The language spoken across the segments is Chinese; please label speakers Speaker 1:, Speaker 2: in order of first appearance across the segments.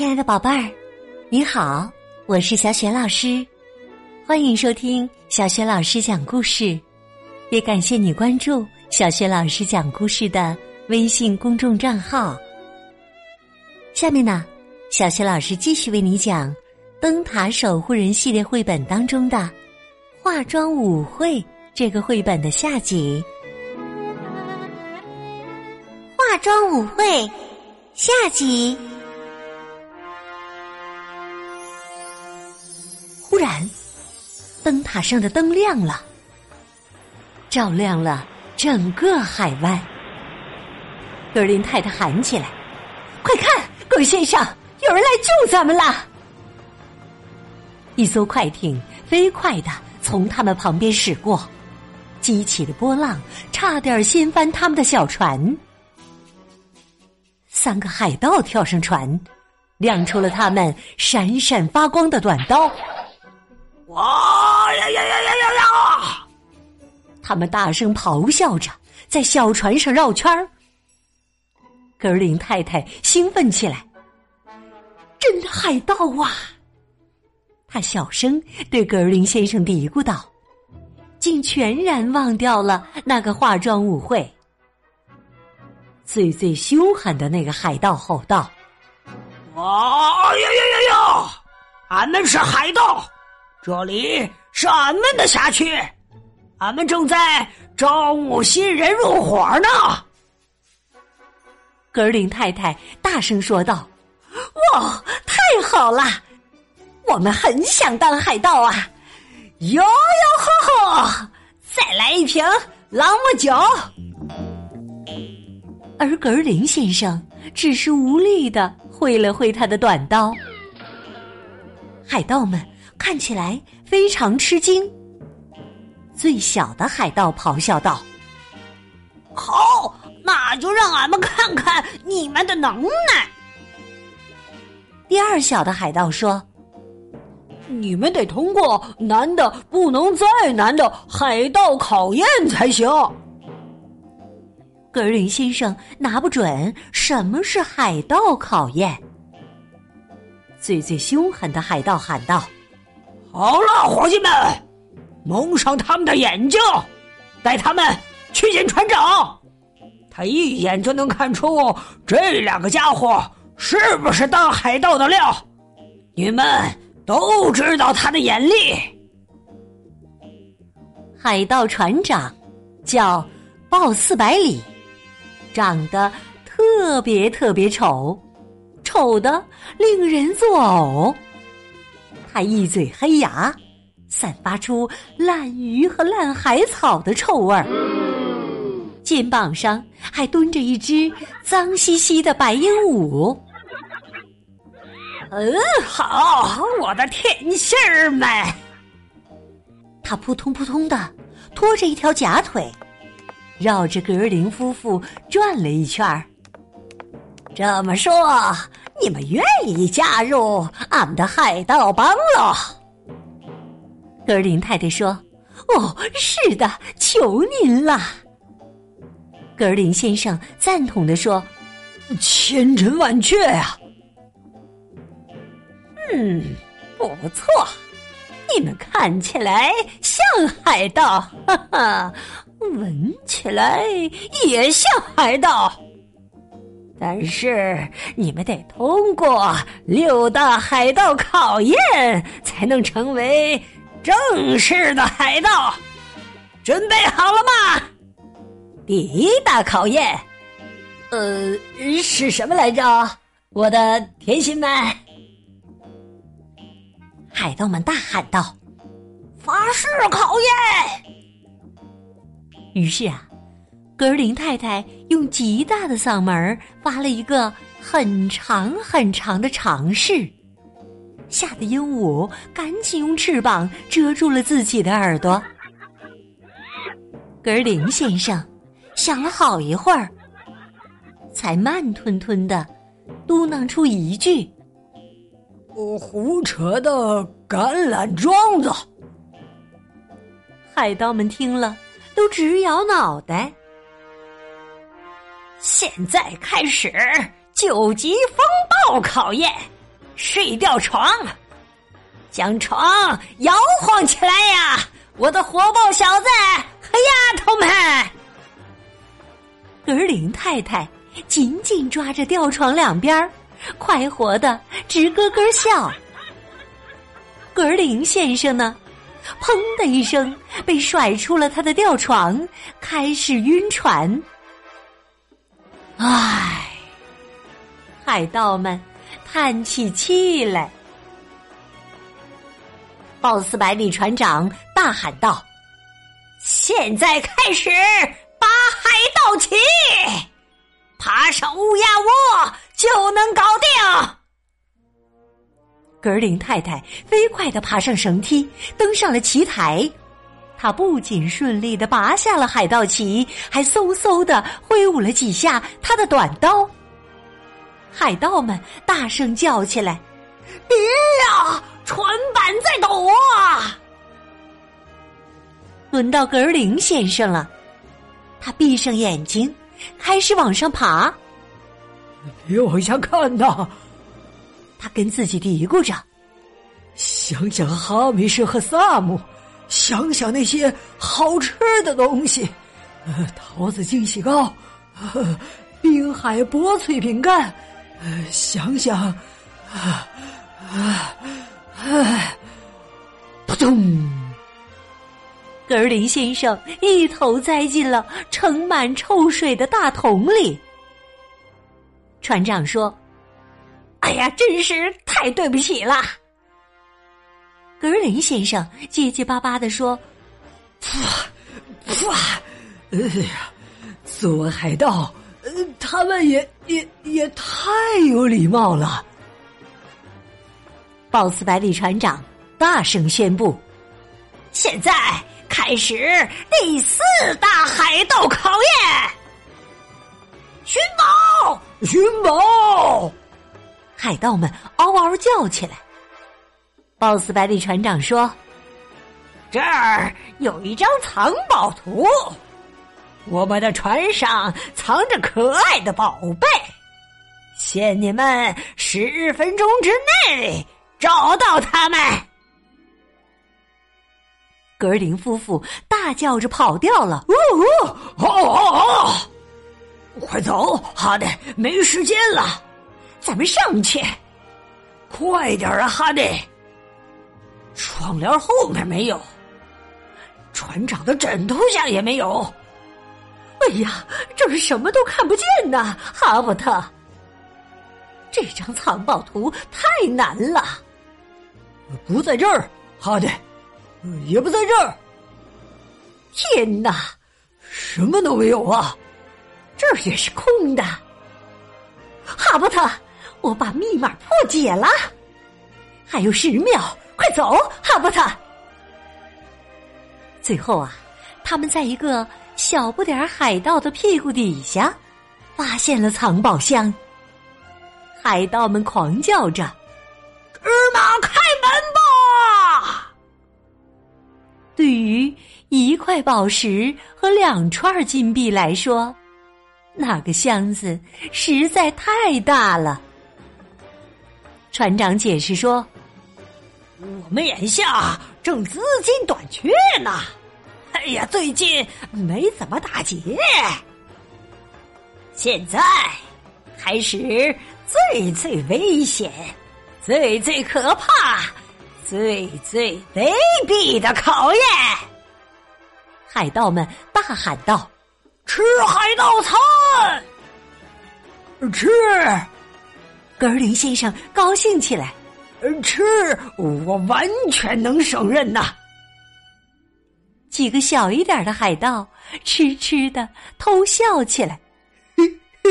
Speaker 1: 亲爱的宝贝儿，你好，我是小雪老师，欢迎收听小雪老师讲故事，也感谢你关注小雪老师讲故事的微信公众账号。下面呢，小雪老师继续为你讲《灯塔守护人》系列绘本当中的《化妆舞会》这个绘本的下集，《
Speaker 2: 化妆舞会》下集。
Speaker 1: 灯塔上的灯亮了，照亮了整个海湾。格林太太喊起来：“快看，鬼先生，有人来救咱们了！”一艘快艇飞快的从他们旁边驶过，激起的波浪差点掀翻他们的小船。三个海盗跳上船，亮出了他们闪闪发光的短刀。
Speaker 3: 哇呀呀呀呀呀呀！
Speaker 1: 他们大声咆哮着，在小船上绕圈儿。格林太太兴奋起来：“真的海盗啊！”他小声对格林先生嘀咕道，竟全然忘掉了那个化妆舞会。最最凶狠的那个海盗吼道：“
Speaker 3: 哇呀呀呀呀！俺们是海盗！”这里是俺们的辖区，俺们正在招募新人入伙呢。
Speaker 1: 格林太太大声说道：“哇，太好了！我们很想当海盗啊！
Speaker 3: 哟哟呵呵，再来一瓶朗姆酒。”
Speaker 1: 而格林先生只是无力的挥了挥他的短刀。海盗们。看起来非常吃惊。最小的海盗咆哮道：“
Speaker 3: 好，那就让俺们看看你们的能耐。”
Speaker 1: 第二小的海盗说：“
Speaker 3: 你们得通过难的不能再难的海盗考验才行。”
Speaker 1: 格林先生拿不准什么是海盗考验。最最凶狠的海盗喊道。
Speaker 3: 好了，伙计们，蒙上他们的眼睛，带他们去见船长。他一眼就能看出这两个家伙是不是当海盗的料。你们都知道他的眼力。
Speaker 1: 海盗船长叫鲍四百里，长得特别特别丑，丑的令人作呕。他一嘴黑牙，散发出烂鱼和烂海草的臭味儿。肩膀上还蹲着一只脏兮兮的白鹦鹉。
Speaker 3: 嗯，好，我的甜心儿们。
Speaker 1: 他扑通扑通的拖着一条假腿，绕着格林夫妇转了一圈儿。
Speaker 3: 这么说。你们愿意加入俺们的海盗帮喽？
Speaker 1: 格林太太说：“哦，是的，求您了。”格林先生赞同的说：“
Speaker 3: 千真万确呀！”
Speaker 2: 嗯，不错，你们看起来像海盗，哈哈，闻起来也像海盗。但是你们得通过六大海盗考验，才能成为正式的海盗。准备好了吗？第一大考验，
Speaker 3: 呃，是什么来着？我的甜心们！
Speaker 1: 海盗们大喊道：“
Speaker 2: 法式考验！”
Speaker 1: 于是啊。格林太太用极大的嗓门发了一个很长很长的长试，吓得鹦鹉赶紧用翅膀遮住了自己的耳朵。格林先生想了好一会儿，才慢吞吞的嘟囔出一句：“
Speaker 3: 胡扯的橄榄桩子。”
Speaker 1: 海盗们听了都直摇脑袋。
Speaker 2: 现在开始九级风暴考验，睡吊床，将床摇晃起来呀！我的火爆小子和丫头们，
Speaker 1: 格林太太紧紧抓着吊床两边，快活的直咯咯笑。格林先生呢，砰的一声被甩出了他的吊床，开始晕船。唉，海盗们叹起气来。
Speaker 2: 鲍斯百里船长大喊道：“现在开始拔海盗旗，爬上乌鸦窝就能搞定。”
Speaker 1: 格林太太飞快的爬上绳梯，登上了旗台。他不仅顺利的拔下了海盗旗，还嗖嗖的挥舞了几下他的短刀。海盗们大声叫起来：“
Speaker 2: 别呀，船板在抖啊！”
Speaker 1: 轮到格林先生了，他闭上眼睛，开始往上爬。
Speaker 3: 别往下看呐！
Speaker 1: 他跟自己嘀咕着：“
Speaker 3: 想想哈密士和萨姆，想想那些好吃的东西，呃，桃子惊喜糕，呃，滨海薄脆饼干，呃，想想，啊啊啊！扑通！
Speaker 1: 格林先生一头栽进了盛满臭水的大桶里。船长说。
Speaker 2: 哎呀，真是太对不起了！
Speaker 1: 格林先生结结巴巴的说：“
Speaker 3: 哇，哇，哎呀，做海盗，呃，他们也也也太有礼貌了。”
Speaker 1: 鲍斯百里船长大声宣布：“
Speaker 2: 现在开始第四大海盗考验！寻宝，
Speaker 3: 寻宝！”
Speaker 1: 海盗们嗷嗷叫起来。鲍斯百里船长说：“
Speaker 2: 这儿有一张藏宝图，我们的船上藏着可爱的宝贝，限你们十分钟之内找到他们。”
Speaker 1: 格林夫妇大叫着跑掉了。
Speaker 3: 哦哦哦哦哦！快走，哈德，没时间了。
Speaker 2: 咱们上去，
Speaker 3: 快点啊，哈利！窗帘后面没有，船长的枕头下也没有。
Speaker 2: 哎呀，这是什么都看不见呐，哈伯特！这张藏宝图太难了。
Speaker 3: 不在这儿，哈迪，也不在这儿。
Speaker 2: 天哪，
Speaker 3: 什么都没有啊！
Speaker 2: 这儿也是空的，哈伯特。我把密码破解了，还有十秒，快走，哈伯特！
Speaker 1: 最后啊，他们在一个小不点儿海盗的屁股底下发现了藏宝箱。海盗们狂叫着：“
Speaker 2: 芝麻开门吧！”
Speaker 1: 对于一块宝石和两串金币来说，那个箱子实在太大了。船长解释说：“
Speaker 2: 我们眼下正资金短缺呢，哎呀，最近没怎么打劫。现在开始最最危险、最最可怕、最最卑鄙的考验！”
Speaker 1: 海盗们大喊道：“
Speaker 2: 吃海盗餐！
Speaker 3: 吃！”
Speaker 1: 格林先生高兴起来，
Speaker 3: 吃我完全能胜任呐！
Speaker 1: 几个小一点的海盗痴痴的偷笑起来。嘿嘿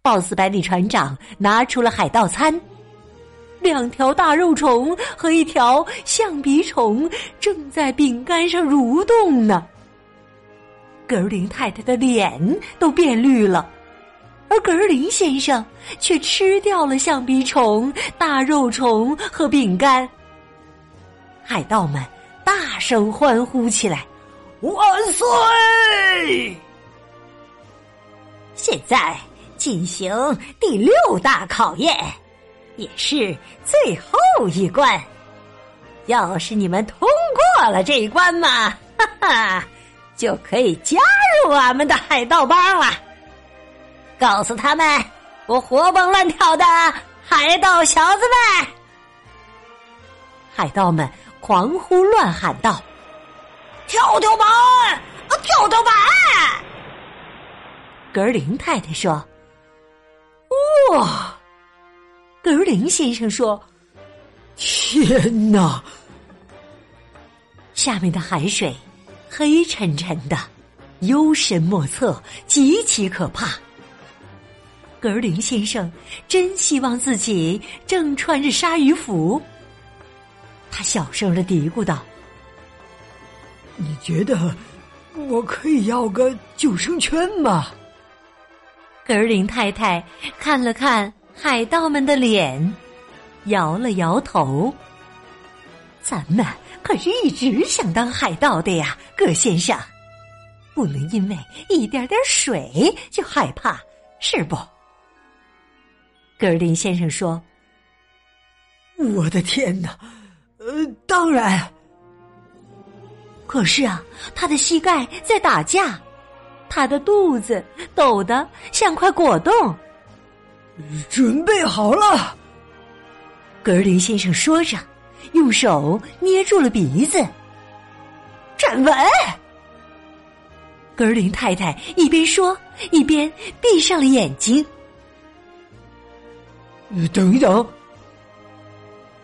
Speaker 1: 鲍斯百里船长拿出了海盗餐，两条大肉虫和一条象鼻虫正在饼干上蠕动呢。格林太太的脸都变绿了。而格林先生却吃掉了象鼻虫、大肉虫和饼干。海盗们大声欢呼起来：“
Speaker 3: 万岁！”
Speaker 2: 现在进行第六大考验，也是最后一关。要是你们通过了这一关嘛，哈哈，就可以加入我们的海盗帮了。告诉他们，我活蹦乱跳的海盗小子们！
Speaker 1: 海盗们狂呼乱喊道：“
Speaker 2: 跳跳板，跳跳板！”
Speaker 1: 格林太太说：“哇！”格林先生说：“
Speaker 3: 天哪！”
Speaker 1: 下面的海水黑沉沉的，幽深莫测，极其可怕。格林先生真希望自己正穿着鲨鱼服。他小声的嘀咕道：“
Speaker 3: 你觉得我可以要个救生圈吗？”
Speaker 1: 格林太太看了看海盗们的脸，摇了摇头。咱们可是一直想当海盗的呀，葛先生，不能因为一点点水就害怕，是不？格林先生说：“
Speaker 3: 我的天哪！呃，当然。
Speaker 1: 可是啊，他的膝盖在打架。”他的肚子抖得像块果冻。
Speaker 3: 准备好了，
Speaker 1: 格林先生说着，用手捏住了鼻子。
Speaker 2: 站稳。
Speaker 1: 格林太太一边说，一边闭上了眼睛。
Speaker 3: 等一等，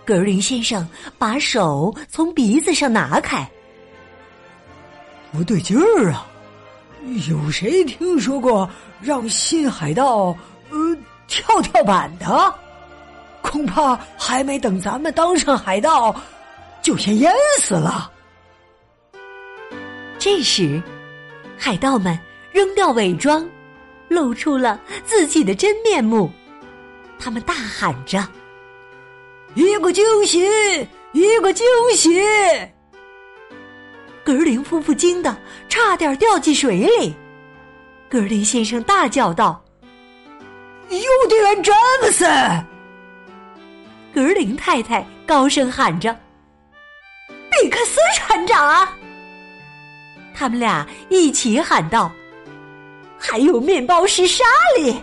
Speaker 1: 格林先生把手从鼻子上拿开。
Speaker 3: 不对劲儿啊！有谁听说过让新海盗呃跳跳板的？恐怕还没等咱们当上海盗，就先淹死了。
Speaker 1: 这时，海盗们扔掉伪装，露出了自己的真面目。他们大喊着：“
Speaker 3: 一个惊喜，一个惊喜！”
Speaker 1: 格林夫妇惊得差点掉进水里，格林先生大叫道：“
Speaker 3: 邮递员詹姆斯！”
Speaker 1: 格林太太高声喊着：“
Speaker 2: 比克斯船长啊！”
Speaker 1: 他们俩一起喊道：“
Speaker 2: 还有面包师莎莉！”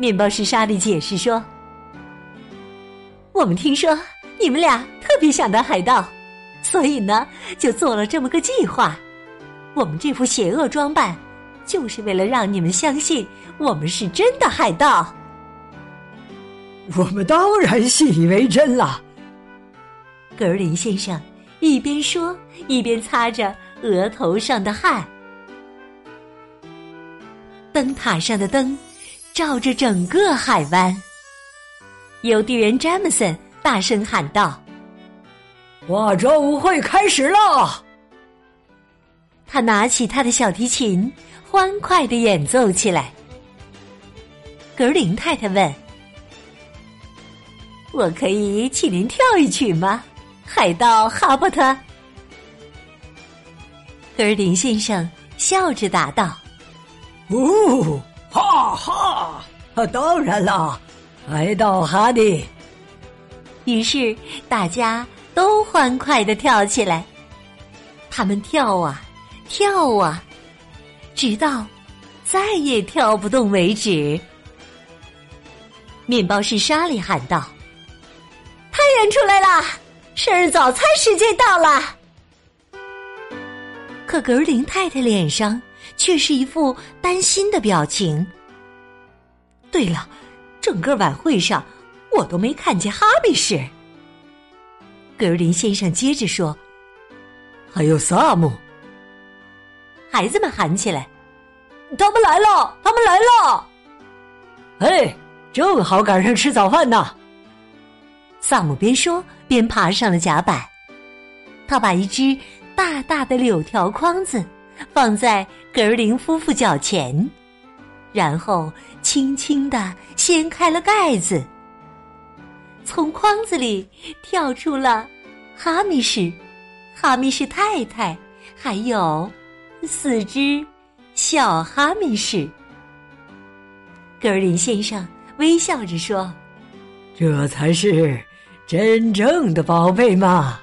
Speaker 1: 面包师莎莉解释说：“我们听说你们俩特别想当海盗。”所以呢，就做了这么个计划。我们这副邪恶装扮，就是为了让你们相信我们是真的海盗。
Speaker 3: 我们当然信以为真了。
Speaker 1: 格林先生一边说，一边擦着额头上的汗。灯塔上的灯照着整个海湾。邮递员詹姆森大声喊道。
Speaker 3: 化妆舞会开始了。
Speaker 1: 他拿起他的小提琴，欢快的演奏起来。格林太太问：“我可以请您跳一曲吗，海盗哈伯特？”格林先生笑着答道：“
Speaker 3: 哦，哈哈，当然啦，来到哈迪。”
Speaker 1: 于是大家。都欢快的跳起来，他们跳啊跳啊，直到再也跳不动为止。面包师莎莉喊道：“
Speaker 2: 太阳出来了，生日早餐时间到了。”
Speaker 1: 可格林太太脸上却是一副担心的表情。对了，整个晚会上我都没看见哈密士。格林先生接着说：“
Speaker 3: 还有萨姆。”
Speaker 1: 孩子们喊起来：“
Speaker 2: 他们来了！他们来了！”
Speaker 3: 哎，正好赶上吃早饭呢。
Speaker 1: 萨姆边说边爬上了甲板，他把一只大大的柳条筐子放在格林夫妇脚前，然后轻轻的掀开了盖子。从筐子里跳出了哈密士、哈密士太太，还有四只小哈密士。格林先生微笑着说：“
Speaker 3: 这才是真正的宝贝嘛！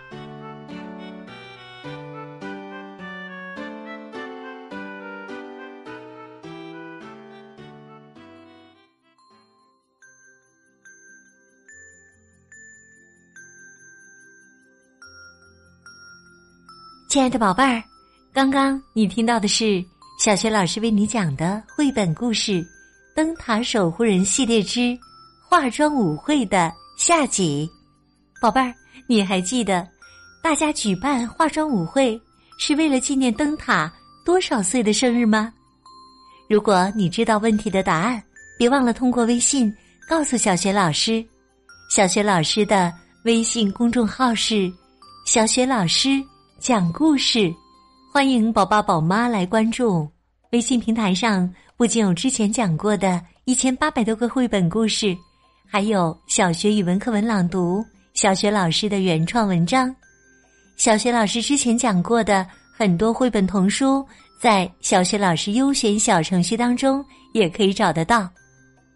Speaker 1: 亲爱的宝贝儿，刚刚你听到的是小学老师为你讲的绘本故事《灯塔守护人》系列之化妆舞会的下集。宝贝儿，你还记得大家举办化妆舞会是为了纪念灯塔多少岁的生日吗？如果你知道问题的答案，别忘了通过微信告诉小学老师。小学老师的微信公众号是“小学老师”。讲故事，欢迎宝爸宝妈来关注。微信平台上不仅有之前讲过的一千八百多个绘本故事，还有小学语文课文朗读、小学老师的原创文章。小学老师之前讲过的很多绘本童书，在小学老师优选小程序当中也可以找得到。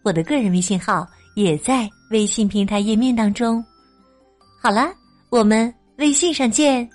Speaker 1: 我的个人微信号也在微信平台页面当中。好了，我们微信上见。